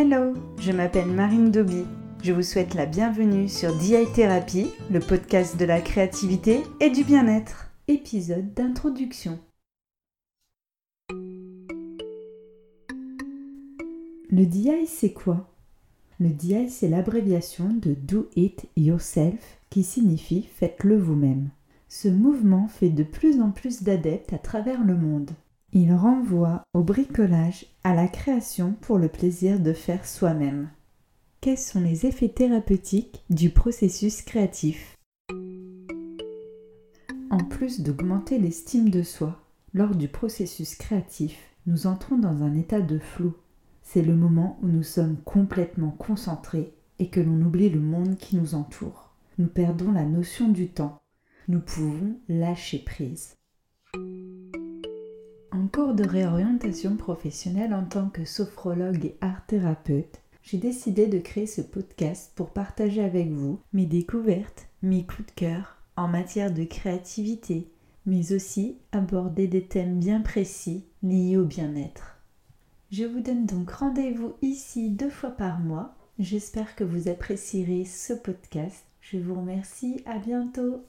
Hello, je m'appelle Marine Doby. Je vous souhaite la bienvenue sur DI Therapy, le podcast de la créativité et du bien-être. Épisode d'introduction. Le DI, c'est quoi? Le DI, c'est l'abréviation de Do It Yourself, qui signifie Faites-le vous-même. Ce mouvement fait de plus en plus d'adeptes à travers le monde. Il renvoie au bricolage, à la création pour le plaisir de faire soi-même. Quels sont les effets thérapeutiques du processus créatif? En plus d'augmenter l'estime de soi, lors du processus créatif, nous entrons dans un état de flou. C'est le moment où nous sommes complètement concentrés et que l'on oublie le monde qui nous entoure. Nous perdons la notion du temps. Nous pouvons lâcher prise. De réorientation professionnelle en tant que sophrologue et art thérapeute, j'ai décidé de créer ce podcast pour partager avec vous mes découvertes, mes coups de cœur en matière de créativité, mais aussi aborder des thèmes bien précis liés au bien-être. Je vous donne donc rendez-vous ici deux fois par mois. J'espère que vous apprécierez ce podcast. Je vous remercie, à bientôt.